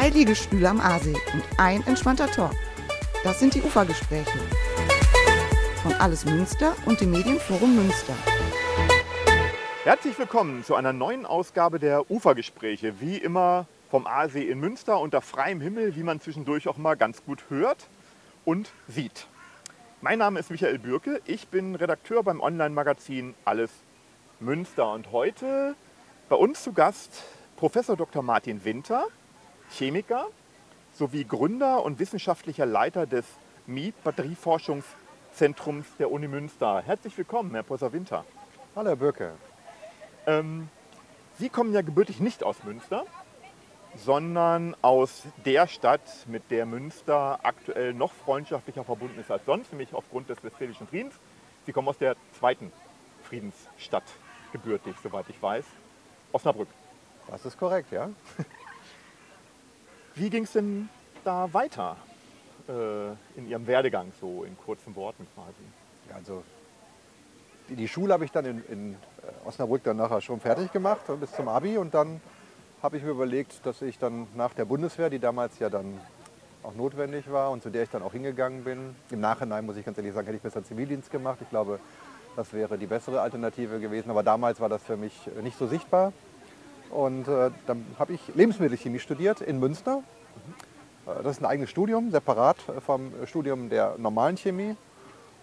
Zwei Liegestühle am Aasee und ein entspannter Talk. Das sind die Ufergespräche. Von Alles Münster und dem Medienforum Münster. Herzlich willkommen zu einer neuen Ausgabe der Ufergespräche. Wie immer vom Aasee in Münster unter freiem Himmel, wie man zwischendurch auch mal ganz gut hört und sieht. Mein Name ist Michael Bürke, ich bin Redakteur beim Online-Magazin Alles Münster und heute bei uns zu Gast Professor Dr. Martin Winter, Chemiker sowie Gründer und wissenschaftlicher Leiter des MIET Batterieforschungszentrums der Uni Münster. Herzlich willkommen, Herr Professor Winter. Hallo, Herr Bürke. Ähm, Sie kommen ja gebürtig nicht aus Münster, sondern aus der Stadt, mit der Münster aktuell noch freundschaftlicher verbunden ist als sonst, nämlich aufgrund des Westfälischen Friedens. Sie kommen aus der zweiten Friedensstadt gebürtig, soweit ich weiß, Osnabrück. Das ist korrekt, ja. Wie ging es denn da weiter äh, in Ihrem Werdegang, so in kurzen Worten quasi? Ja, Also die, die Schule habe ich dann in, in äh, Osnabrück dann nachher schon fertig gemacht äh, bis zum Abi und dann habe ich mir überlegt, dass ich dann nach der Bundeswehr, die damals ja dann auch notwendig war und zu der ich dann auch hingegangen bin, im Nachhinein muss ich ganz ehrlich sagen, hätte ich besser Zivildienst gemacht. Ich glaube, das wäre die bessere Alternative gewesen, aber damals war das für mich äh, nicht so sichtbar. Und äh, dann habe ich Lebensmittelchemie studiert in Münster. Äh, Das ist ein eigenes Studium, separat äh, vom Studium der normalen Chemie.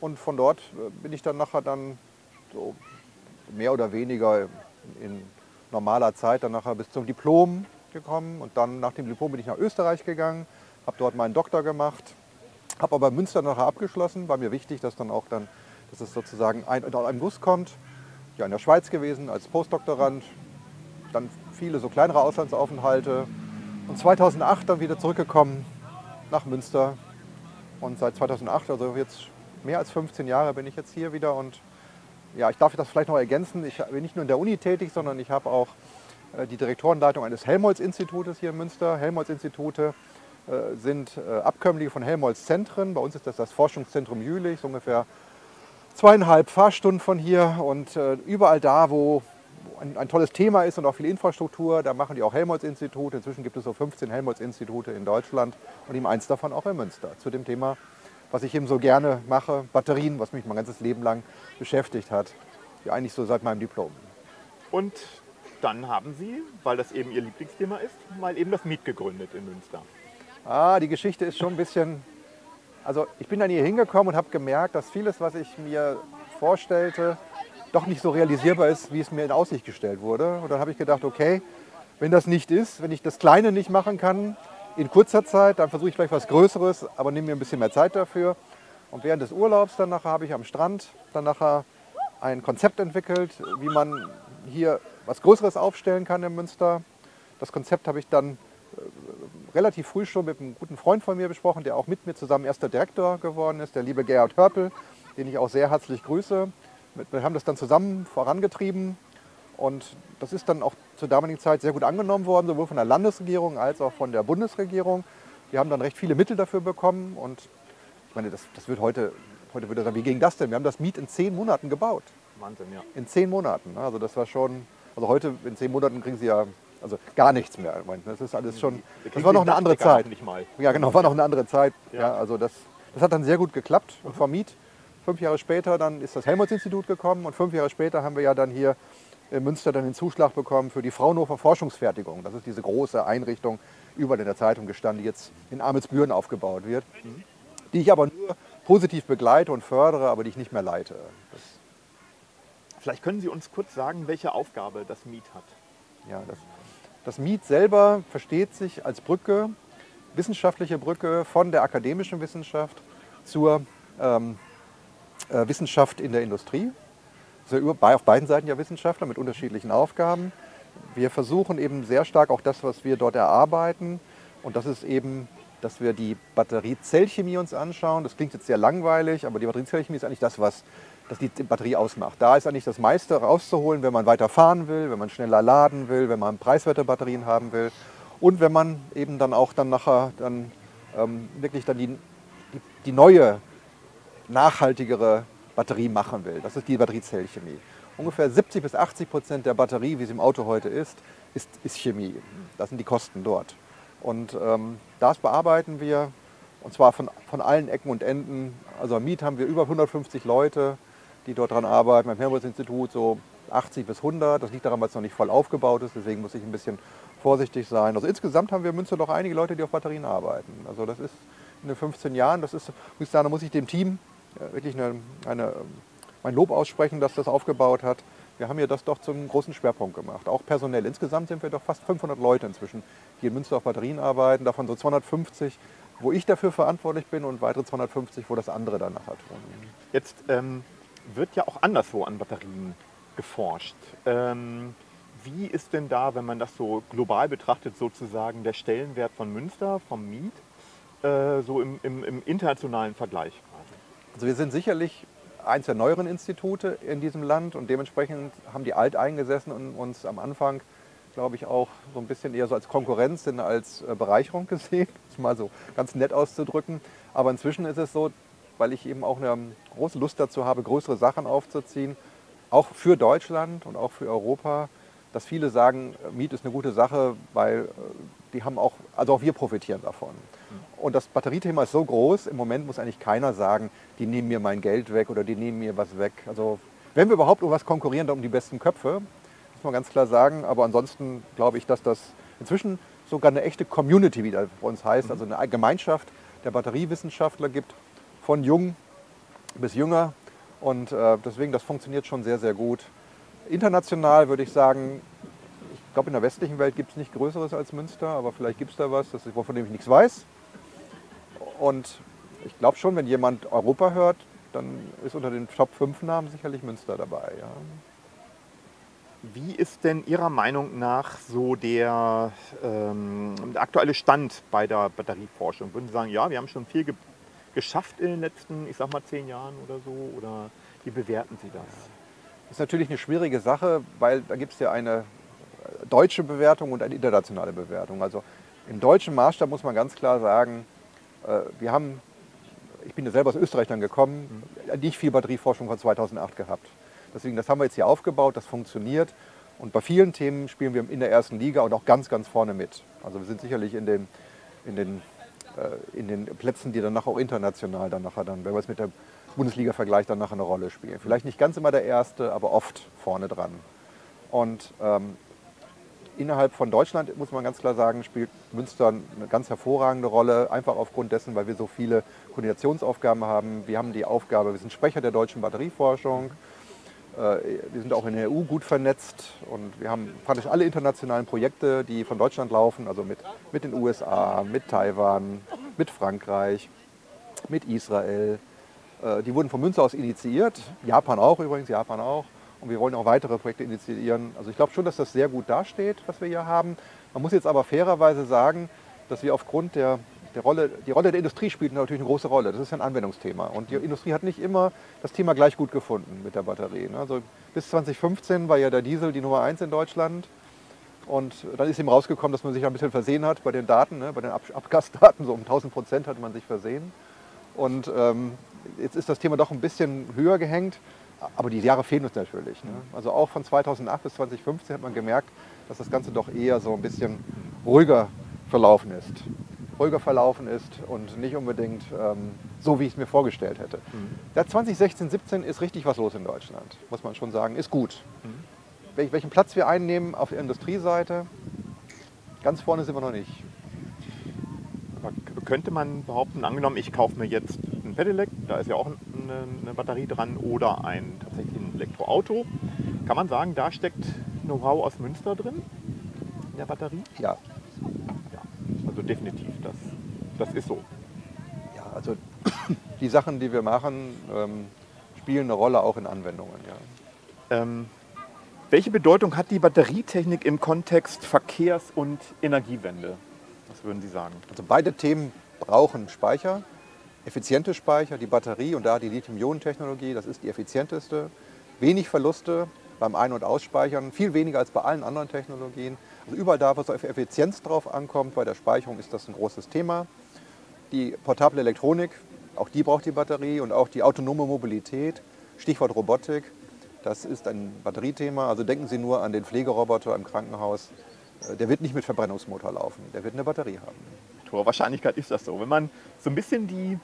Und von dort äh, bin ich dann nachher dann so mehr oder weniger in normaler Zeit dann nachher bis zum Diplom gekommen. Und dann nach dem Diplom bin ich nach Österreich gegangen, habe dort meinen Doktor gemacht, habe aber Münster nachher abgeschlossen. War mir wichtig, dass dann auch dann, dass es sozusagen ein, unter einem Guss kommt. Ja, in der Schweiz gewesen als Postdoktorand, dann viele so kleinere Auslandsaufenthalte. Und 2008 dann wieder zurückgekommen nach Münster. Und seit 2008, also jetzt mehr als 15 Jahre bin ich jetzt hier wieder. Und ja, ich darf das vielleicht noch ergänzen, ich bin nicht nur in der Uni tätig, sondern ich habe auch äh, die Direktorenleitung eines Helmholtz-Institutes hier in Münster. Helmholtz-Institute äh, sind äh, Abkömmlinge von Helmholtz-Zentren. Bei uns ist das das Forschungszentrum Jülich, so ungefähr zweieinhalb Fahrstunden von hier. Und überall da, wo ein, ein tolles Thema ist und auch viel Infrastruktur, da machen die auch Helmholtz-Institute. Inzwischen gibt es so 15 Helmholtz-Institute in Deutschland und eben eins davon auch in Münster zu dem Thema, was ich eben so gerne mache, Batterien, was mich mein ganzes Leben lang beschäftigt hat. Ja, eigentlich so seit meinem Diplom. Und dann haben Sie, weil das eben Ihr Lieblingsthema ist, mal eben das MIET gegründet in Münster. Ah, die Geschichte ist schon ein bisschen. Also ich bin dann hier hingekommen und habe gemerkt, dass vieles, was ich mir vorstellte, doch nicht so realisierbar ist, wie es mir in Aussicht gestellt wurde. Und dann habe ich gedacht, okay, wenn das nicht ist, wenn ich das Kleine nicht machen kann in kurzer Zeit, dann versuche ich vielleicht was Größeres, aber nehme mir ein bisschen mehr Zeit dafür. Und während des Urlaubs dann nachher habe ich am Strand dann nachher ein Konzept entwickelt, wie man hier was Größeres aufstellen kann in Münster. Das Konzept habe ich dann äh, relativ früh schon mit einem guten Freund von mir besprochen, der auch mit mir zusammen erster Direktor geworden ist, der liebe Gerhard Hörpel, den ich auch sehr herzlich grüße. Wir haben das dann zusammen vorangetrieben und das ist dann auch zur damaligen Zeit sehr gut angenommen worden, sowohl von der Landesregierung als auch von der Bundesregierung. Wir haben dann recht viele Mittel dafür bekommen und ich meine, das, das wird heute, heute würde sagen, wie ging das denn? Wir haben das Miet in zehn Monaten gebaut. Wahnsinn, ja. In zehn Monaten. ne? Also das war schon, also heute in zehn Monaten kriegen Sie ja also gar nichts mehr. Das ist alles schon, das war noch eine andere Zeit. Ja, genau, war noch eine andere Zeit. Ja. Ja. also das, das hat dann sehr gut geklappt. Und vom Miet, fünf Jahre später, dann ist das Helmholtz-Institut gekommen und fünf Jahre später haben wir ja dann hier in Münster dann den Zuschlag bekommen für die Fraunhofer Forschungsfertigung. Das ist diese große Einrichtung, überall in der Zeitung gestanden, die jetzt in Amelsbüren aufgebaut wird, die ich aber nur positiv begleite und fördere, aber die ich nicht mehr leite. Das, Vielleicht können Sie uns kurz sagen, welche Aufgabe das MIET hat. Ja, das, das MIET selber versteht sich als Brücke, wissenschaftliche Brücke von der akademischen Wissenschaft zur ähm, äh, Wissenschaft in der Industrie. Also über, auf beiden Seiten ja Wissenschaftler mit unterschiedlichen Aufgaben. Wir versuchen eben sehr stark auch das, was wir dort erarbeiten. Und das ist eben, dass wir die Batteriezellchemie uns anschauen. Das klingt jetzt sehr langweilig, aber die Batteriezellchemie ist eigentlich das, was das die Batterie ausmacht. Da ist eigentlich das meiste rauszuholen, wenn man weiter fahren will, wenn man schneller laden will, wenn man preiswerte Batterien haben will und wenn man eben dann auch dann nachher dann ähm, wirklich dann die, die, die neue, nachhaltigere Batterie machen will. Das ist die Batteriezellchemie. Ungefähr 70 bis 80 Prozent der Batterie, wie sie im Auto heute ist, ist, ist Chemie. Das sind die Kosten dort. Und ähm, das bearbeiten wir und zwar von, von allen Ecken und Enden. Also am Miet haben wir über 150 Leute, die dort dran arbeiten. Beim Helmholtz-Institut so 80 bis 100. Das liegt daran, weil es noch nicht voll aufgebaut ist. Deswegen muss ich ein bisschen vorsichtig sein. Also insgesamt haben wir in Münster doch einige Leute, die auf Batterien arbeiten. Also das ist in den 15 Jahren, das ist, da muss ich dem Team wirklich eine, eine, mein Lob aussprechen, dass das aufgebaut hat. Wir haben hier das doch zum großen Schwerpunkt gemacht, auch personell. Insgesamt sind wir doch fast 500 Leute inzwischen, die in Münster auf Batterien arbeiten, davon so 250, wo ich dafür verantwortlich bin und weitere 250, wo das andere dann nachher tun. Jetzt ähm, wird ja auch anderswo an Batterien geforscht. Ähm, wie ist denn da, wenn man das so global betrachtet, sozusagen der Stellenwert von Münster, vom Miet, äh, so im, im, im internationalen Vergleich? Also wir sind sicherlich eins der neueren Institute in diesem Land und dementsprechend haben die Alteingesessen und uns am Anfang, glaube ich, auch so ein bisschen eher so als Konkurrenz, denn als äh, Bereicherung gesehen, das mal so ganz nett auszudrücken. Aber inzwischen ist es so, weil ich eben auch eine große Lust dazu habe, größere Sachen aufzuziehen, auch für Deutschland und auch für Europa, dass viele sagen, Miet ist eine gute Sache, weil äh, die haben auch, also auch wir profitieren davon. Und das Batteriethema ist so groß, im Moment muss eigentlich keiner sagen, die nehmen mir mein Geld weg oder die nehmen mir was weg. Also wenn wir überhaupt um was konkurrieren, dann um die besten Köpfe, muss man ganz klar sagen. Aber ansonsten glaube ich, dass das inzwischen sogar eine echte Community wieder bei uns heißt, also eine Gemeinschaft der Batteriewissenschaftler gibt, von jung bis jünger. Und äh, deswegen, das funktioniert schon sehr, sehr gut. International würde ich sagen, ich glaube, in der westlichen Welt gibt es nicht Größeres als Münster, aber vielleicht gibt es da was, das von dem ich nichts weiß. Und ich glaube schon, wenn jemand Europa hört, dann ist unter den Top 5 Namen sicherlich Münster dabei. Ja. Wie ist denn Ihrer Meinung nach so der, ähm, der, aktuelle Stand bei der Batterieforschung? Würden Sie sagen, ja, wir haben schon viel ge geschafft in den letzten, ich sag mal, zehn Jahren oder so? Oder wie bewerten Sie das? Das ist natürlich eine schwierige Sache, weil da gibt es ja eine deutsche Bewertung und eine internationale Bewertung. Also im deutschen Maßstab muss man ganz klar sagen, wir haben, ich bin ja selber aus Österreich dann gekommen, nicht viel Batterieforschung von 2008 gehabt. Deswegen, das haben wir jetzt hier aufgebaut, das funktioniert. Und bei vielen Themen spielen wir in der ersten Liga und auch ganz, ganz vorne mit. Also wir sind sicherlich in den, in den, äh, in den Plätzen, die dann nachher auch international dann nachher dann, wenn wir es mit der Bundesliga vergleicht, dann nachher eine Rolle spielen. Vielleicht nicht ganz immer der Erste, aber oft vorne dran. Und ähm, innerhalb von Deutschland, muss man ganz klar sagen, spielt Münster eine ganz hervorragende Rolle, einfach aufgrund dessen, weil wir so viele Koordinationsaufgaben haben. Wir haben die Aufgabe, wir sind Sprecher der deutschen Batterieforschung. Äh, wir sind auch in der EU gut vernetzt und wir haben praktisch alle internationalen Projekte, die von Deutschland laufen, also mit, mit den USA, mit Taiwan, mit Frankreich, mit Israel. Äh, die wurden von Münster aus initiiert, Japan auch übrigens, Japan auch. Und wir wollen auch weitere Projekte initiieren. Also ich glaube schon, dass das sehr gut dasteht, was wir hier haben. Man muss jetzt aber fairerweise sagen, dass wir aufgrund der, der Rolle, die Rolle der Industrie spielt natürlich eine große Rolle. Das ist ja ein Anwendungsthema. Und die Industrie hat nicht immer das Thema gleich gut gefunden mit der Batterie. Ne? Also bis 2015 war ja der Diesel die Nummer eins in Deutschland. Und dann ist eben rausgekommen, dass man sich ein bisschen versehen hat bei den Daten, ne? bei den Abgasdaten. So um 1000 Prozent hat man sich versehen. Und ähm, jetzt ist das Thema doch ein bisschen höher gehängt. Aber die Jahre fehlen uns natürlich. Ne? Also auch von 2008 bis 2015 hat man gemerkt, dass das Ganze doch eher so ein bisschen ruhiger verlaufen ist. Ruhiger verlaufen ist und nicht unbedingt ähm, so, wie ich es mir vorgestellt hätte. Mhm. Ja, 2016, 17 ist richtig was los in Deutschland, muss man schon sagen. Ist gut. Mhm. Wel welchen Platz wir einnehmen auf der Industrieseite, ganz vorne sind wir noch nicht. Aber könnte man behaupten, angenommen, ich kaufe mir jetzt Pedelec, da ist ja auch eine, Batterie dran, oder ein tatsächlich ein Elektroauto. Kann man sagen, da steckt Know-how aus Münster drin in der Batterie? Ja. ja. Also definitiv, das, das ist so. Ja, also die Sachen, die wir machen, ähm, spielen eine Rolle auch in Anwendungen. Ja. Ähm, welche Bedeutung hat die Batterietechnik im Kontext Verkehrs- und Energiewende? Was würden Sie sagen? Also beide Themen brauchen Speicher, effiziente Speicher, die Batterie und da die Lithium-Ionen-Technologie, das ist die effizienteste. Wenig Verluste beim Ein- und Ausspeichern, viel weniger als bei allen anderen Technologien. Also überall da, wo es auf Effizienz drauf ankommt, bei der Speicherung ist das ein großes Thema. Die portable Elektronik, auch die braucht die Batterie und auch die autonome Mobilität, Stichwort Robotik, das ist ein Batteriethema. Also denken Sie nur an den Pflegeroboter im Krankenhaus. äh, der wird nicht mit Verbrennungsmotor laufen, der wird eine Batterie haben. Mit Wahrscheinlichkeit ist das so. Wenn man so ein bisschen die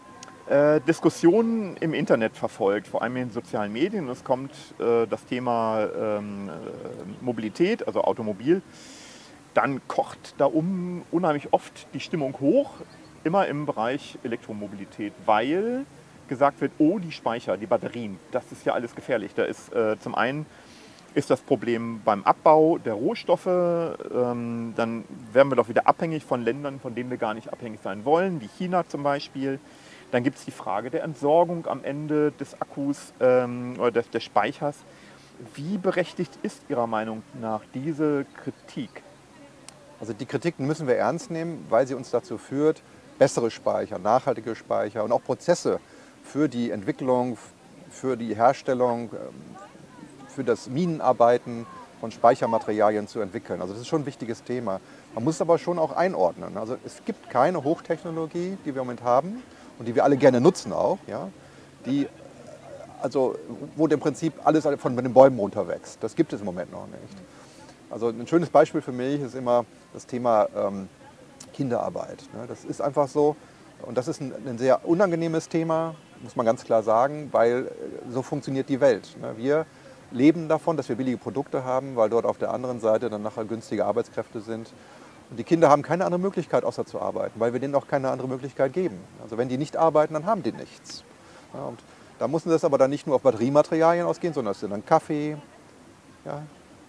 äh, Diskussionen im Internet verfolgt, vor allem in sozialen Medien, es kommt äh, das Thema ähm, äh, Mobilität, also Automobil, dann kocht da um unheimlich oft die Stimmung hoch, immer im Bereich Elektromobilität, weil gesagt wird, oh, die Speicher, die Batterien, das ist ja alles gefährlich. Da ist äh, zum einen ist das Problem beim Abbau der Rohstoffe. Ähm, dann werden wir doch wieder abhängig von Ländern, von denen wir gar nicht abhängig sein wollen, wie China zum Beispiel. Dann gibt es die Frage der Entsorgung am Ende des Akkus ähm, oder des, des Speichers. Wie berechtigt ist Ihrer Meinung nach diese Kritik? Also die Kritiken müssen wir ernst nehmen, weil sie uns dazu führt, bessere Speicher, nachhaltige Speicher und auch Prozesse für die Entwicklung, für die Herstellung, ähm, für das Minenarbeiten von Speichermaterialien zu entwickeln. Also das ist schon ein wichtiges Thema. Man muss es aber schon auch einordnen. Also es gibt keine Hochtechnologie, die wir im Moment haben und die wir alle gerne nutzen auch, ja, die also wo im Prinzip alles von den Bäumen runterwächst. Das gibt es im Moment noch nicht. Also ein schönes Beispiel für mich ist immer das Thema ähm, Kinderarbeit. Ne? Das ist einfach so, und das ist ein, ein, sehr unangenehmes Thema, muss man ganz klar sagen, weil äh, so funktioniert die Welt. Ne? Wir leben davon, dass wir billige Produkte haben, weil dort auf der anderen Seite dann nachher günstige Arbeitskräfte sind. Und die Kinder haben keine andere Möglichkeit, außer zu arbeiten, weil wir denen auch keine andere Möglichkeit geben. Also wenn die nicht arbeiten, dann haben die nichts. Ja, und da muss das aber dann nicht nur auf Batteriematerialien ausgehen, sondern es sind dann Kaffee, ja,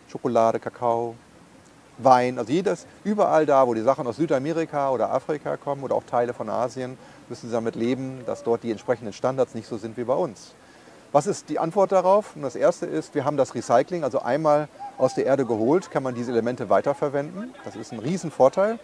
Schokolade, Kakao, Wein. Also jedes, überall da, wo die Sachen aus Südamerika oder Afrika kommen oder auch Teile von Asien, müssen sie damit leben, dass dort die entsprechenden Standards nicht so sind wie bei uns. Was ist die Antwort darauf? Und das erste ist, wir haben das Recycling, also einmal aus der Erde geholt, kann man diese Elemente weiterverwenden. Das ist ein Riesenvorteil.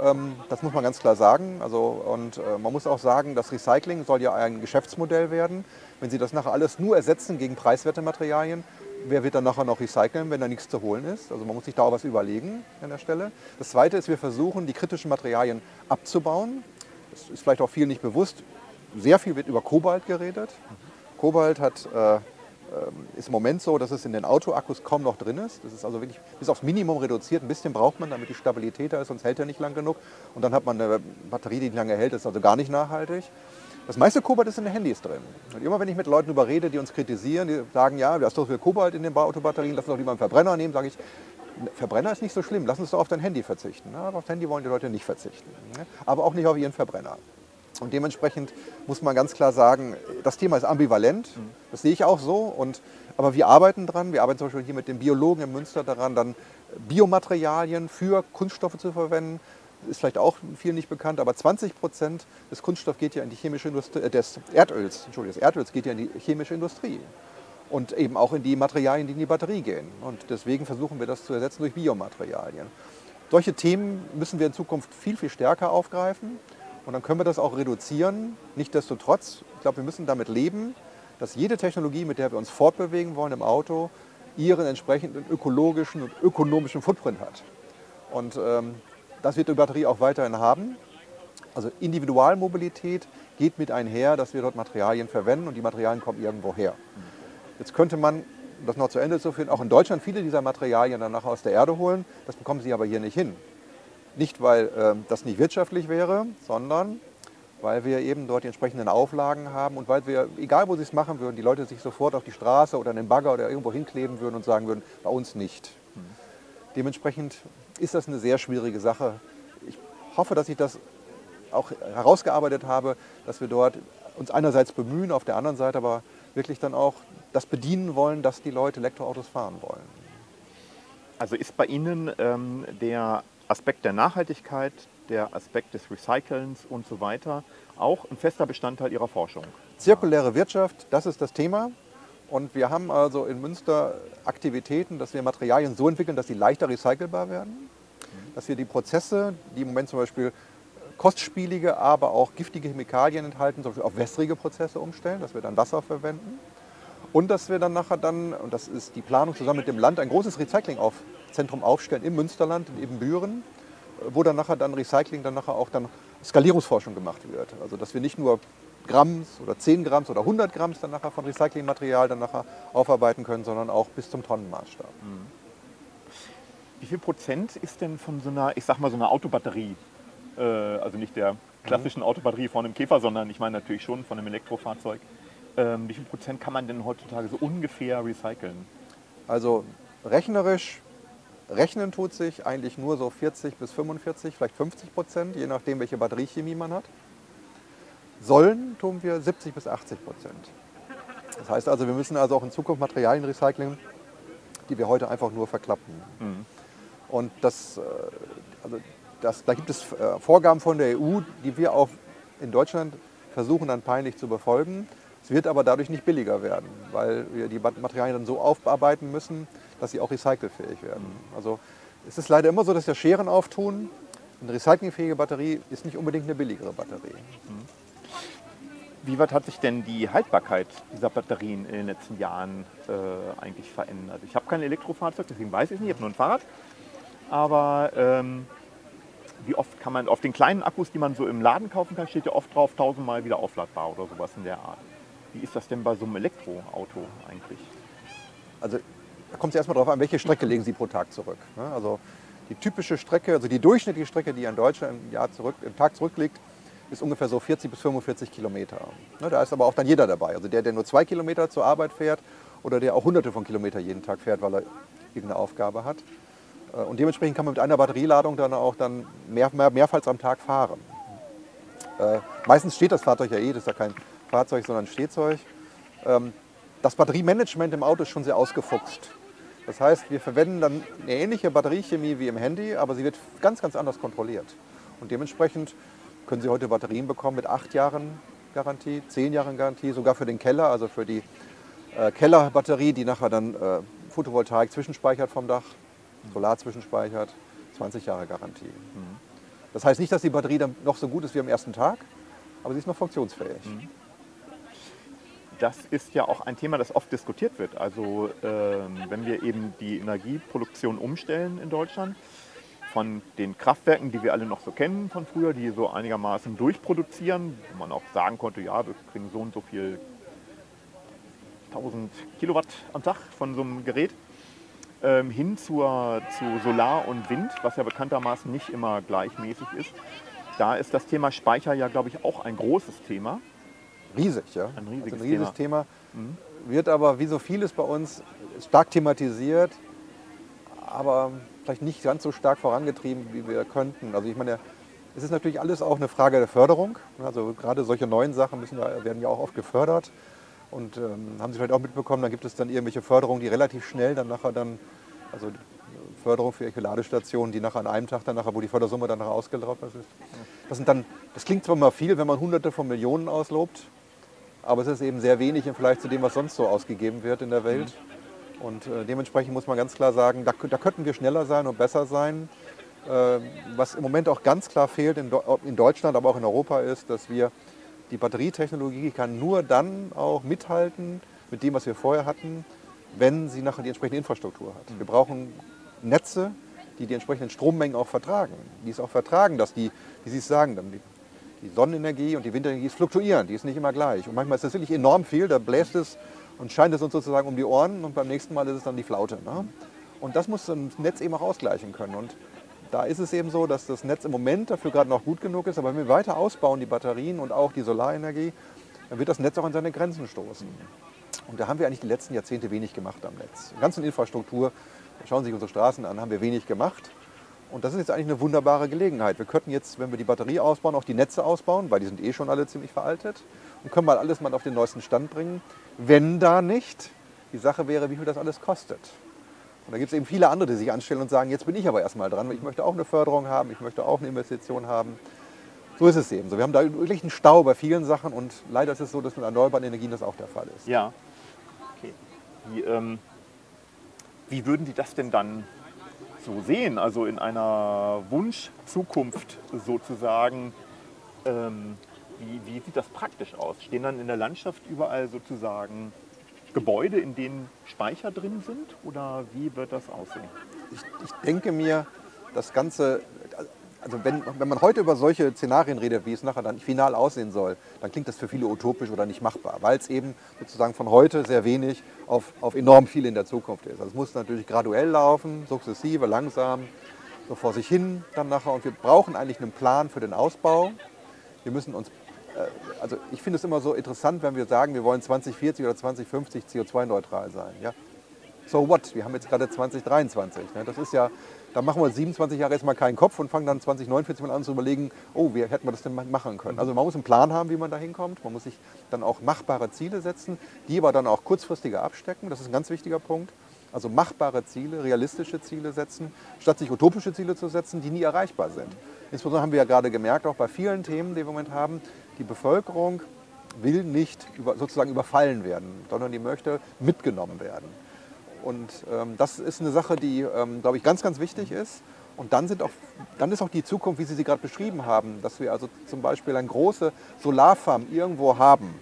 Ähm, das muss man ganz klar sagen. Also, und äh, man muss auch sagen, das Recycling soll ja ein Geschäftsmodell werden. Wenn Sie das nachher alles nur ersetzen gegen preiswerte Materialien, wer wird dann nachher noch recyceln, wenn da nichts zu holen ist? Also man muss sich da auch was überlegen an der Stelle. Das Zweite ist, wir versuchen, die kritischen Materialien abzubauen. Das ist vielleicht auch vielen nicht bewusst. Sehr viel wird über Kobalt geredet. Kobalt hat, äh, ist im Moment so, dass es in den Autoakkus kaum noch drin ist. Das ist also wirklich bis aufs Minimum reduziert. Ein bisschen braucht man, damit die Stabilität da ist, sonst hält er nicht lang genug. Und dann hat man eine Batterie, die nicht lange hält, das ist also gar nicht nachhaltig. Das meiste Kobalt ist in den Handys drin. Und immer wenn ich mit Leuten überrede, die uns kritisieren, die sagen, ja, da ist doch viel Kobalt in den Autobatterien, lass uns doch lieber einen Verbrenner nehmen, sage ich, Verbrenner ist nicht so schlimm, lass uns doch auf dein Handy verzichten. Ja, auf Handy wollen die Leute nicht verzichten. Aber auch nicht auf ihren Verbrenner. Und dementsprechend muss man ganz klar sagen, das Thema ist ambivalent. Das sehe ich auch so. Und, aber wir arbeiten dran. Wir arbeiten zum Beispiel hier mit den Biologen in Münster daran, dann Biomaterialien für Kunststoffe zu verwenden. Ist vielleicht auch vielen nicht bekannt, aber 20 Prozent des Kunststoffs geht ja in die chemische Industrie, äh, des Erdöls, Entschuldigung, des Erdöls geht ja in die chemische Industrie. Und eben auch in die Materialien, die in die Batterie gehen. Und deswegen versuchen wir das zu ersetzen durch Biomaterialien. Solche Themen müssen wir in Zukunft viel, viel stärker aufgreifen. Und dann können wir das auch reduzieren. Nichtsdestotrotz, ich glaube, wir müssen damit leben, dass jede Technologie, mit der wir uns fortbewegen wollen im Auto, ihren entsprechenden ökologischen und ökonomischen Footprint hat. Und ähm, das wird die Batterie auch weiterhin haben. Also Individualmobilität geht mit einher, dass wir dort Materialien verwenden und die Materialien kommen irgendwo her. Jetzt könnte man, um das noch zu Ende zu führen, auch in Deutschland viele dieser Materialien danach aus der Erde holen. Das bekommen sie aber hier nicht hin. Nicht, weil äh, das nicht wirtschaftlich wäre, sondern weil wir eben dort die entsprechenden Auflagen haben und weil wir, egal wo sie es machen würden, die Leute sich sofort auf die Straße oder in den Bagger oder irgendwo hinkleben würden und sagen würden, bei uns nicht. Mhm. Dementsprechend ist das eine sehr schwierige Sache. Ich hoffe, dass ich das auch herausgearbeitet habe, dass wir dort uns einerseits bemühen, auf der anderen Seite aber wirklich dann auch das bedienen wollen, dass die Leute Elektroautos fahren wollen. Also ist bei Ihnen ähm, der Aspekt der Nachhaltigkeit, der Aspekt des Recycelns und so weiter auch ein fester Bestandteil Ihrer Forschung. Zirkuläre Wirtschaft, das ist das Thema. Und wir haben also in Münster Aktivitäten, dass wir Materialien so entwickeln, dass sie leichter recycelbar werden. Dass wir die Prozesse, die im Moment zum Beispiel kostspielige, aber auch giftige Chemikalien enthalten, zum Beispiel auf wässrige Prozesse umstellen, dass wir dann Wasser verwenden. Und dass wir dann nachher dann, und das ist die Planung zusammen mit dem Land, ein großes Recyclingzentrum aufstellen im Münsterland, in Ebenbüren, wo dann nachher dann Recycling, dann nachher auch dann Skalierungsforschung gemacht wird. Also dass wir nicht nur Grams oder 10 Grams oder 100 Grams dann nachher von Recyclingmaterial dann nachher aufarbeiten können, sondern auch bis zum Tonnenmaßstab. Mhm. Wie viel Prozent ist denn von so einer, ich sag mal, so einer Autobatterie, äh, also nicht der klassischen Autobatterie von einem Käfer, sondern ich meine natürlich schon von einem Elektrofahrzeug, ähm, wie viel Prozent kann man denn heutzutage so ungefähr recyceln? Also rechnerisch rechnen tut sich eigentlich nur so 40 bis 45, vielleicht 50 Prozent, je nachdem, welche Batteriechemie man hat. Sollen tun wir 70 bis 80 Prozent. Das heißt also, wir müssen also auch in Zukunft Materialien recyceln, die wir heute einfach nur verklappen. Mhm. Und das, äh, also das, da gibt es äh, Vorgaben von der EU, die wir auch in Deutschland versuchen dann peinlich zu befolgen. Es wird aber dadurch nicht billiger werden, weil wir die Materialien dann so aufarbeiten müssen, dass sie auch recycelfähig werden. Also es ist leider immer so, dass wir Scheren auftun. Eine recyclingfähige Batterie ist nicht unbedingt eine billigere Batterie. Wie weit hat sich denn die Haltbarkeit dieser Batterien in den letzten Jahren äh, eigentlich verändert? Ich habe kein Elektrofahrzeug, deswegen weiß ich es nicht, ich habe nur ein Fahrrad. Aber ähm, wie oft kann man auf den kleinen Akkus, die man so im Laden kaufen kann, steht ja oft drauf, tausendmal wieder aufladbar oder sowas in der Art. Wie ist das denn bei so einem Elektroauto eigentlich? Also da kommt es erstmal darauf an, welche Strecke legen Sie pro Tag zurück. ne? Also die typische Strecke, also die durchschnittliche Strecke, die in Deutschland im, Jahr zurück, im Tag zurückliegt, ist ungefähr so 40 bis 45 Kilometer. Ne, Da ist aber auch dann jeder dabei. Also der, der nur zwei Kilometer zur Arbeit fährt oder der auch hunderte von Kilometern jeden Tag fährt, weil er irgendeine Aufgabe hat. Äh, Und dementsprechend kann man mit einer Batterieladung dann auch dann mehr, mehr, mehrfach am Tag fahren. Äh, meistens steht das Fahrzeug ja eh, das ist ja kein Fahrzeug, sondern ein Stehzeug. Ähm, das Batteriemanagement im Auto ist schon sehr ausgefuchst. Das heißt, wir verwenden dann eine ähnliche Batteriechemie wie im Handy, aber sie wird ganz, ganz anders kontrolliert. Und dementsprechend können Sie heute Batterien bekommen mit acht Jahren Garantie, zehn Jahren Garantie, sogar für den Keller, also für die äh, Kellerbatterie, die nachher dann äh, Photovoltaik zwischenspeichert vom Dach, Solar zwischenspeichert, 20 Jahre Garantie. Das heißt nicht, dass die Batterie dann noch so gut ist wie am ersten Tag, aber sie ist noch funktionsfähig. Das ist ja auch ein Thema, das oft diskutiert wird. Also ähm, wenn wir eben die Energieproduktion umstellen in Deutschland, von den Kraftwerken, die wir alle noch so kennen von früher, die so einigermaßen durchproduzieren, wo man auch sagen konnte, ja, wir kriegen so und so viel 1000 Kilowatt am Tag von so einem Gerät, ähm, hin zur, zu Solar und Wind, was ja bekanntermaßen nicht immer gleichmäßig ist. Da ist das Thema Speicher ja, glaube ich, auch ein großes Thema. Riesig, ja. Ein riesiges also ein riesiges Thema. Wird aber wie so vieles bei uns stark thematisiert, aber vielleicht nicht ganz so stark vorangetrieben, wie wir könnten. Also ich meine, es ist natürlich alles auch eine Frage der Förderung. Also gerade solche neuen Sachen müssen ja, werden ja auch oft gefördert. Und ähm, haben Sie vielleicht auch mitbekommen, dann gibt es dann irgendwelche Förderungen, die relativ schnell dann nachher dann, also Förderung für irgendwelche Ladestationen, die nachher an einem Tag dann nachher, wo die Fördersumme dann nachher ausgelaufen ist. Das sind dann, das klingt zwar mal viel, wenn man hunderte von Millionen auslobt, aber es ist eben sehr wenig im Vergleich zu dem, was sonst so ausgegeben wird in der Welt. Und äh, dementsprechend muss man ganz klar sagen, da, da könnten wir schneller sein und besser sein. Äh, was im Moment auch ganz klar fehlt in, in Deutschland, aber auch in Europa ist, dass wir die Batterietechnologie kann nur dann auch mithalten mit dem, was wir vorher hatten, wenn sie nachher die entsprechende Infrastruktur hat. Wir brauchen Netze, die die entsprechenden Strommengen auch vertragen. Die es auch vertragen, dass die, wie Sie es sagen, dann die, die Sonnenenergie und die Windenergie ist fluktuierend, die ist nicht immer gleich. Und manchmal ist das wirklich enorm viel, da bläst es und scheint es uns sozusagen um die Ohren und beim nächsten Mal ist es dann die Flaute. Ne? Und das muss ein Netz eben auch ausgleichen können. Und da ist es eben so, dass das Netz im Moment dafür gerade noch gut genug ist, aber wenn wir weiter ausbauen, die Batterien und auch die Solarenergie, dann wird das Netz auch an seine Grenzen stoßen. Und da haben wir eigentlich die letzten Jahrzehnte wenig gemacht am Netz. Der ganzen Infrastruktur, schauen Sie sich unsere Straßen an, haben wir wenig gemacht. Und das ist jetzt eigentlich eine wunderbare Gelegenheit. Wir könnten jetzt, wenn wir die Batterie ausbauen, auch die Netze ausbauen, weil die sind eh schon alle ziemlich veraltet. Und können mal alles mal auf den neuesten Stand bringen. Wenn da nicht die Sache wäre, wie viel das alles kostet. Und da gibt es eben viele andere, die sich anstellen und sagen, jetzt bin ich aber erstmal dran, weil ich möchte auch eine Förderung haben, ich möchte auch eine Investition haben. So ist es eben so. Wir haben da wirklich einen Stau bei vielen Sachen und leider ist es so, dass mit erneuerbaren Energien das auch der Fall ist. Ja. Okay. Wie, ähm, wie würden Sie das denn dann so sehen? Also in einer Wunschzukunft sozusagen. Ähm, wie, wie sieht das praktisch aus? Stehen dann in der Landschaft überall sozusagen Gebäude, in denen Speicher drin sind? Oder wie wird das aussehen? Ich, ich denke mir, das Ganze, also wenn, wenn man heute über solche Szenarien redet, wie es nachher dann final aussehen soll, dann klingt das für viele utopisch oder nicht machbar, weil es eben sozusagen von heute sehr wenig auf, auf enorm viel in der Zukunft ist. Also es muss natürlich graduell laufen, sukzessive, langsam, so vor sich hin dann nachher. Und wir brauchen eigentlich einen Plan für den Ausbau. Wir müssen uns, äh, also ich finde es immer so interessant, wenn wir sagen, wir wollen 2040 oder 2050 CO2-neutral sein. Ja? So what? Wir haben jetzt gerade 2023. Ne? Das ist ja da machen wir 27 Jahre erstmal keinen Kopf und fangen dann 2049 mal an zu überlegen, oh, wie hätten wir das denn machen können. Also man muss einen Plan haben, wie man da hinkommt. Man muss sich dann auch machbare Ziele setzen, die aber dann auch kurzfristiger abstecken. Das ist ein ganz wichtiger Punkt. Also machbare Ziele, realistische Ziele setzen, statt sich utopische Ziele zu setzen, die nie erreichbar sind. Insbesondere haben wir ja gerade gemerkt, auch bei vielen Themen, die wir im Moment haben, die Bevölkerung will nicht über, sozusagen überfallen werden, sondern die möchte mitgenommen werden. Und ähm, das ist eine Sache, die, ähm, glaube ich, ganz, ganz wichtig ist. Und dann, sind auch, dann ist auch die Zukunft, wie Sie sie gerade beschrieben haben, dass wir also zum Beispiel eine große Solarfarm irgendwo haben,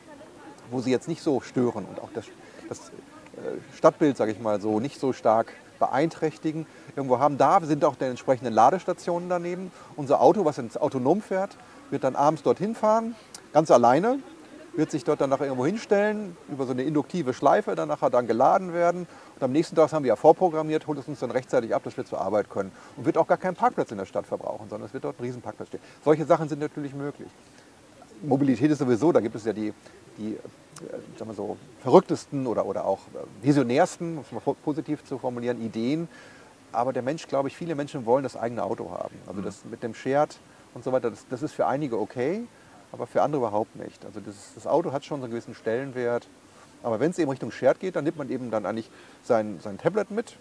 wo sie jetzt nicht so stören und auch das, das äh, Stadtbild, sage ich mal so, nicht so stark beeinträchtigen. Irgendwo haben, da sind auch die entsprechenden Ladestationen daneben. Unser Auto, was ins autonom fährt, wird dann abends dorthin fahren, ganz alleine, wird sich dort dann nachher irgendwo hinstellen, über so eine induktive Schleife dann nachher dann geladen werden und am nächsten Tag haben wir ja vorprogrammiert, holt es uns dann rechtzeitig ab, dass wir zur Arbeit können. Und wird auch gar keinen Parkplatz in der Stadt verbrauchen, sondern es wird dort ein Riesenparkplatz stehen. Solche Sachen sind natürlich möglich. Mobilität ist sowieso, da gibt es ja die, die äh, sagen wir so, verrücktesten oder, oder auch äh, visionärsten, um es mal positiv zu formulieren, Ideen. Aber der Mensch, glaube ich, viele Menschen wollen das eigene Auto haben. Also das mit dem Shared und so weiter, das, das ist für einige okay, aber für andere überhaupt nicht. Also das, das Auto hat schon so einen gewissen Stellenwert. Aber wenn es eben Richtung Shared geht, dann nimmt man eben dann eigentlich sein, sein Tablet mit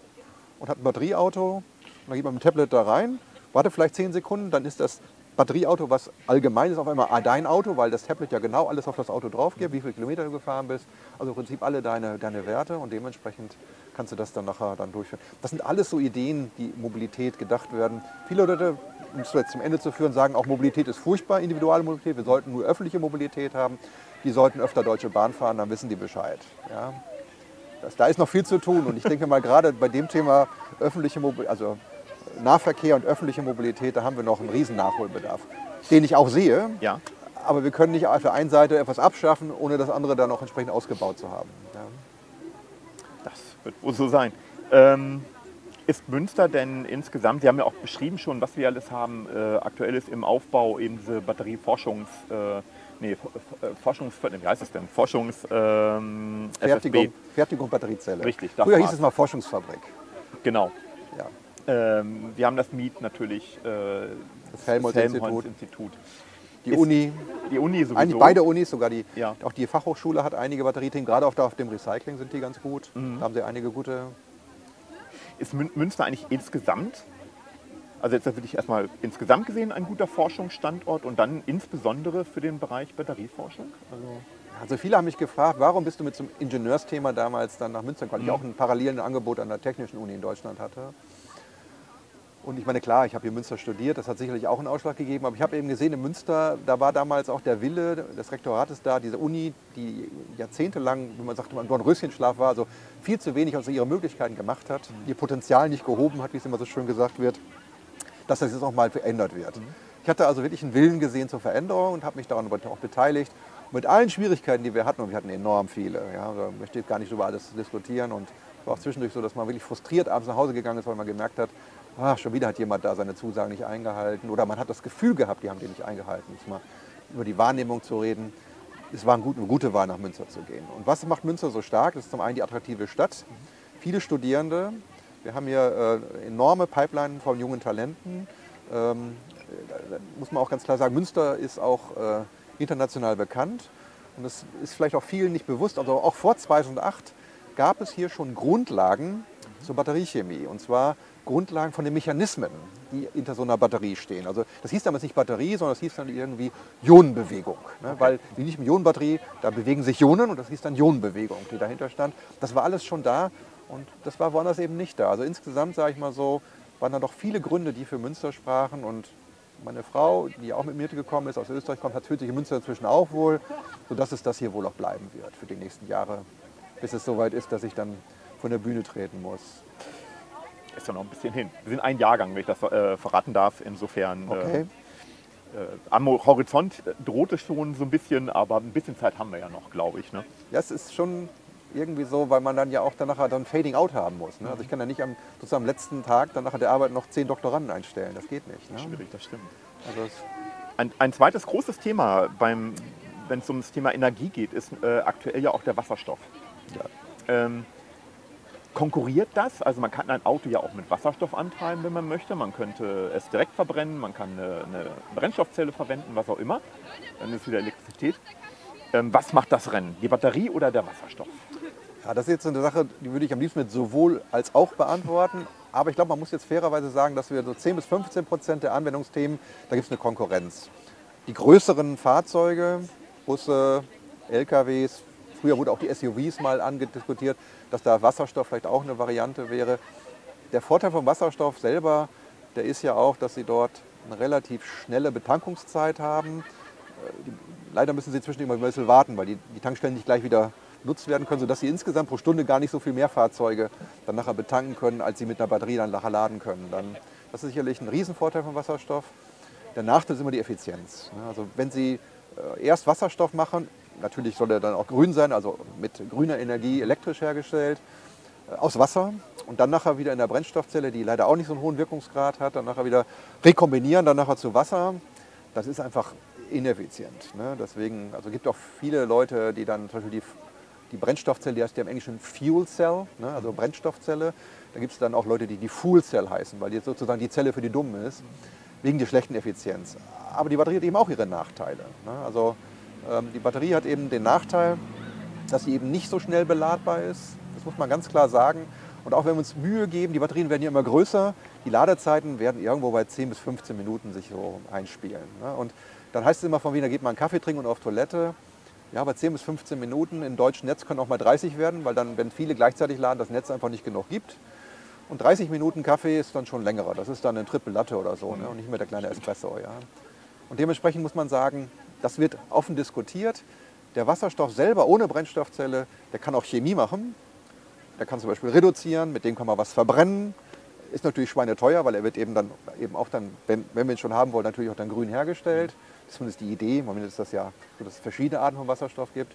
und hat ein Batterieauto. Und dann geht man mit dem Tablet da rein, wartet vielleicht 10 Sekunden, dann ist das Batterieauto, was allgemein ist, auf einmal dein Auto, weil das Tablet ja genau alles auf das Auto drauf gibt, wie viele Kilometer du gefahren bist. Also im Prinzip alle deine, deine Werte und dementsprechend kannst du das dann nachher dann durchführen. Das sind alles so Ideen, die Mobilität gedacht werden. Viele Leute, um es jetzt zum Ende zu führen, sagen auch, Mobilität ist furchtbar, individuelle Mobilität. Wir sollten nur öffentliche Mobilität haben die sollten öfter Deutsche Bahn fahren, dann wissen die Bescheid. Ja. Das, da ist noch viel zu tun und ich denke mal gerade bei dem Thema öffentliche Mobilität, also Nahverkehr und öffentliche Mobilität, da haben wir noch einen riesen Nachholbedarf, den ich auch sehe. Ja. Aber wir können nicht auf der einen Seite etwas abschaffen, ohne das andere dann auch entsprechend ausgebaut zu haben. Ja. Das wird wohl so sein. Ähm, ist Münster denn insgesamt, Sie haben ja auch beschrieben schon, was wir alles haben, äh, aktuell ist im Aufbau eben diese Batterieforschungs- äh, nee, Forschungs, wie heißt es denn? Forschungs, ähm, Fertigung, Fertigung Batteriezelle. Richtig. Früher hieß es mal Forschungsfabrik. Genau. Ja. Ähm, wir haben das MIET natürlich, äh, das Helmholtz-Institut. Institut. Die Uni. Die Uni sowieso. Eigentlich beide Unis, sogar die, ja. auch die Fachhochschule hat einige Batteriethemen, gerade auf, auf dem Recycling sind die ganz gut. Mhm. Da haben sie einige gute. Ist Münster eigentlich insgesamt also jetzt wirklich erstmal insgesamt gesehen ein guter Forschungsstandort und dann insbesondere für den Bereich Batterieforschung? Also, also viele haben mich gefragt, warum bist du mit so einem Ingenieursthema damals dann nach Münster gekommen, weil mhm. ich auch ein parallelen Angebot an der Technischen Uni in Deutschland hatte. Und ich meine, klar, ich habe hier Münster studiert, das hat sicherlich auch einen Ausschlag gegeben, aber ich habe eben gesehen, in Münster, da war damals auch der Wille des Rektorates da, diese Uni, die jahrzehntelang, wie man sagt, im Dornröschenschlaf war, also viel zu wenig aus ihre Möglichkeiten gemacht hat, mhm. ihr Potenzial nicht gehoben hat, wie es immer so schön gesagt wird dass das jetzt auch mal verändert wird. Mhm. Ich hatte also wirklich einen Willen gesehen zur Veränderung und habe mich daran auch beteiligt. Mit allen Schwierigkeiten, die wir hatten, und wir hatten enorm viele, ja, da möchte ich gar nicht über alles diskutieren. Und es war auch zwischendurch so, dass man wirklich frustriert abends nach Hause gegangen ist, weil man gemerkt hat, ach, schon wieder hat jemand da seine Zusagen nicht eingehalten. Oder man hat das Gefühl gehabt, die haben die nicht eingehalten. Jetzt mal über die Wahrnehmung zu reden. Es war eine gute Wahl, nach Münster zu gehen. Und was macht Münster so stark? Das ist zum einen die attraktive Stadt. Viele Studierende, wir haben hier äh, enorme Pipeline von jungen Talenten. Ähm, da muss man auch ganz klar sagen, Münster ist auch äh, international bekannt. Und das ist vielleicht auch vielen nicht bewusst. Also auch vor 2008 gab es hier schon Grundlagen zur Batteriechemie. Und zwar Grundlagen von den Mechanismen, die hinter so einer Batterie stehen. Also das hieß damals nicht Batterie, sondern das hieß dann irgendwie Ionenbewegung. Ne? Okay. Weil wie nicht mit Ionenbatterie, da bewegen sich Ionen und das hieß dann Ionenbewegung, die dahinter stand. Das war alles schon da und das war woanders eben nicht da. Also insgesamt, sage ich mal so, waren da doch viele Gründe, die für Münster sprachen. Und meine Frau, die auch mit mir gekommen ist, aus Österreich kommt, hat fühlt sich in Münster inzwischen auch wohl, sodass es das hier wohl auch bleiben wird für die nächsten Jahre, bis es soweit ist, dass ich dann von der Bühne treten muss. Ist ja noch ein bisschen hin. Wir sind ein Jahrgang, wenn ich das äh, verraten darf. Insofern äh, Okay. äh, am Horizont droht es schon so ein bisschen, aber ein bisschen Zeit haben wir ja noch, glaube ich. Ne? Ja, es ist schon irgendwie so, weil man dann ja auch dann nachher dann Fading Out haben muss. Ne? Also ich kann ja nicht am, sozusagen am letzten Tag dann nachher der Arbeit noch zehn Doktoranden einstellen. Das geht nicht. Ne? Schwierig, das stimmt. Also Ein, ein zweites großes Thema, wenn es ums Thema Energie geht, ist äh, aktuell ja auch der Wasserstoff. ja. Ähm, konkurriert das? Also man kann ein Auto ja auch mit Wasserstoff antreiben, wenn man möchte. Man könnte es direkt verbrennen, man kann eine, eine Brennstoffzelle verwenden, was auch immer. Dann ist wieder Elektrizität. Ähm, was macht das Rennen? Die Batterie oder der Wasserstoff? Ja, das ist jetzt eine Sache, die würde ich am liebsten mit sowohl als auch beantworten. Aber ich glaube, man muss jetzt fairerweise sagen, dass wir so 10 bis 15 Prozent der Anwendungsthemen, da gibt es eine Konkurrenz. Die größeren Fahrzeuge, Busse, LKWs, früher wurde auch die SUVs mal angediskutiert, dass da Wasserstoff vielleicht auch eine Variante wäre. Der Vorteil vom Wasserstoff selber, der ist ja auch, dass sie dort eine relativ schnelle Betankungszeit haben. Leider müssen sie zwischendurch immer ein bisschen warten, weil die, die Tankstellen nicht gleich wieder genutzt werden können, sodass sie insgesamt pro Stunde gar nicht so viel mehr Fahrzeuge dann nachher betanken können, als sie mit einer Batterie dann nachher laden können. Dann, das ist sicherlich ein Riesenvorteil von Wasserstoff. Der Nachteil ist immer die Effizienz. Also wenn Sie äh, erst Wasserstoff machen, natürlich soll er dann auch grün sein, also mit grüner Energie elektrisch hergestellt, äh, aus Wasser und dann nachher wieder in der Brennstoffzelle, die leider auch nicht so einen hohen Wirkungsgrad hat, dann nachher wieder rekombinieren, dann nachher zu Wasser. Das ist einfach ineffizient. Ne? Deswegen, also gibt auch viele Leute, die dann zum Beispiel die, die Brennstoffzelle, die heißt ja im Englischen Fuel Cell, ne? also Brennstoffzelle. Da gibt es dann auch Leute, die die Fuel Cell heißen, weil die sozusagen die Zelle für die Dummen ist, wegen der schlechten Effizienz. Aber die Batterie hat eben auch ihre Nachteile. Ne? Also die Batterie hat eben den Nachteil, dass sie eben nicht so schnell beladbar ist. Das muss man ganz klar sagen. Und auch wenn wir uns Mühe geben, die Batterien werden ja immer größer, die Ladezeiten werden irgendwo bei 10 bis 15 Minuten sich so einspielen. Ne? Und dann heißt es immer von wegen, da geht man einen Kaffee trinken und auf Toilette. Ja, bei 10 bis 15 Minuten im deutschen Netz können auch mal 30 werden, weil dann, wenn viele gleichzeitig laden, das Netz einfach nicht genug gibt. Und 30 Minuten Kaffee ist dann schon längerer. Das ist dann ein Triple Latte oder so ne? und nicht mehr der kleine Espresso. Ja? Und dementsprechend muss man sagen, das wird offen diskutiert. Der Wasserstoff selber ohne Brennstoffzelle, der kann auch Chemie machen. Der kann zum Beispiel reduzieren, mit dem kann man was verbrennen. Ist natürlich schweineteuer, weil er wird eben dann eben auch dann, wenn, wenn wir ihn schon haben wollen, natürlich auch dann grün hergestellt. Das ist zumindest die Idee. Im Moment ist das ja so, dass es verschiedene Arten von Wasserstoff gibt.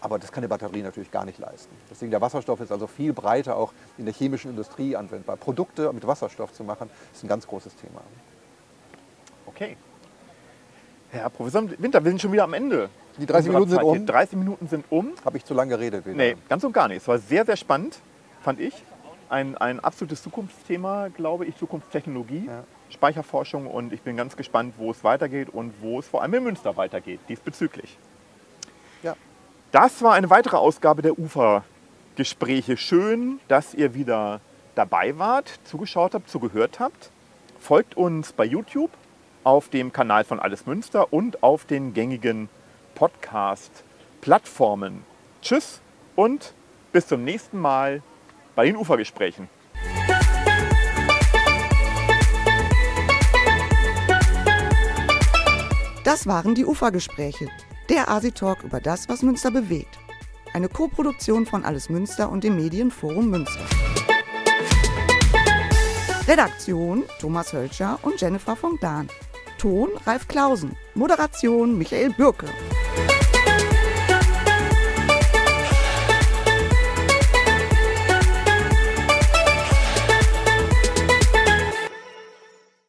Aber das kann eine Batterie natürlich gar nicht leisten. Deswegen der Wasserstoff ist also viel breiter auch in der chemischen Industrie anwendbar. Produkte mit Wasserstoff zu machen, ist ein ganz großes Thema. Okay. Herr Professor Winter, wir sind schon wieder am Ende. Die 30 unserer Minuten sind um. 30 Minuten sind um. Habe ich zu lange geredet? Wieder? Nee, ganz und gar nicht. Es war sehr, sehr spannend, fand ich. Ein, ein absolutes Zukunftsthema, glaube ich, Zukunftstechnologie, Ja. Speicherforschung und ich bin ganz gespannt, wo es weitergeht und wo es vor allem in Münster weitergeht, diesbezüglich. Ja. Das war eine weitere Ausgabe der UFA-Gespräche. Schön, dass ihr wieder dabei wart, zugeschaut habt, zugehört habt. Folgt uns bei YouTube, auf dem Kanal von Alles Münster und auf den gängigen Podcast-Plattformen. Tschüss und bis zum nächsten Mal bei den Ufergesprächen. Das waren die Ufergespräche, der Asi-Talk über das, was Münster bewegt. Eine Koproduktion von Alles Münster und dem Medienforum Münster. Redaktion Thomas Hölscher und Jennifer von Dahn. Ton Ralf Klausen. Moderation Michael Bürke.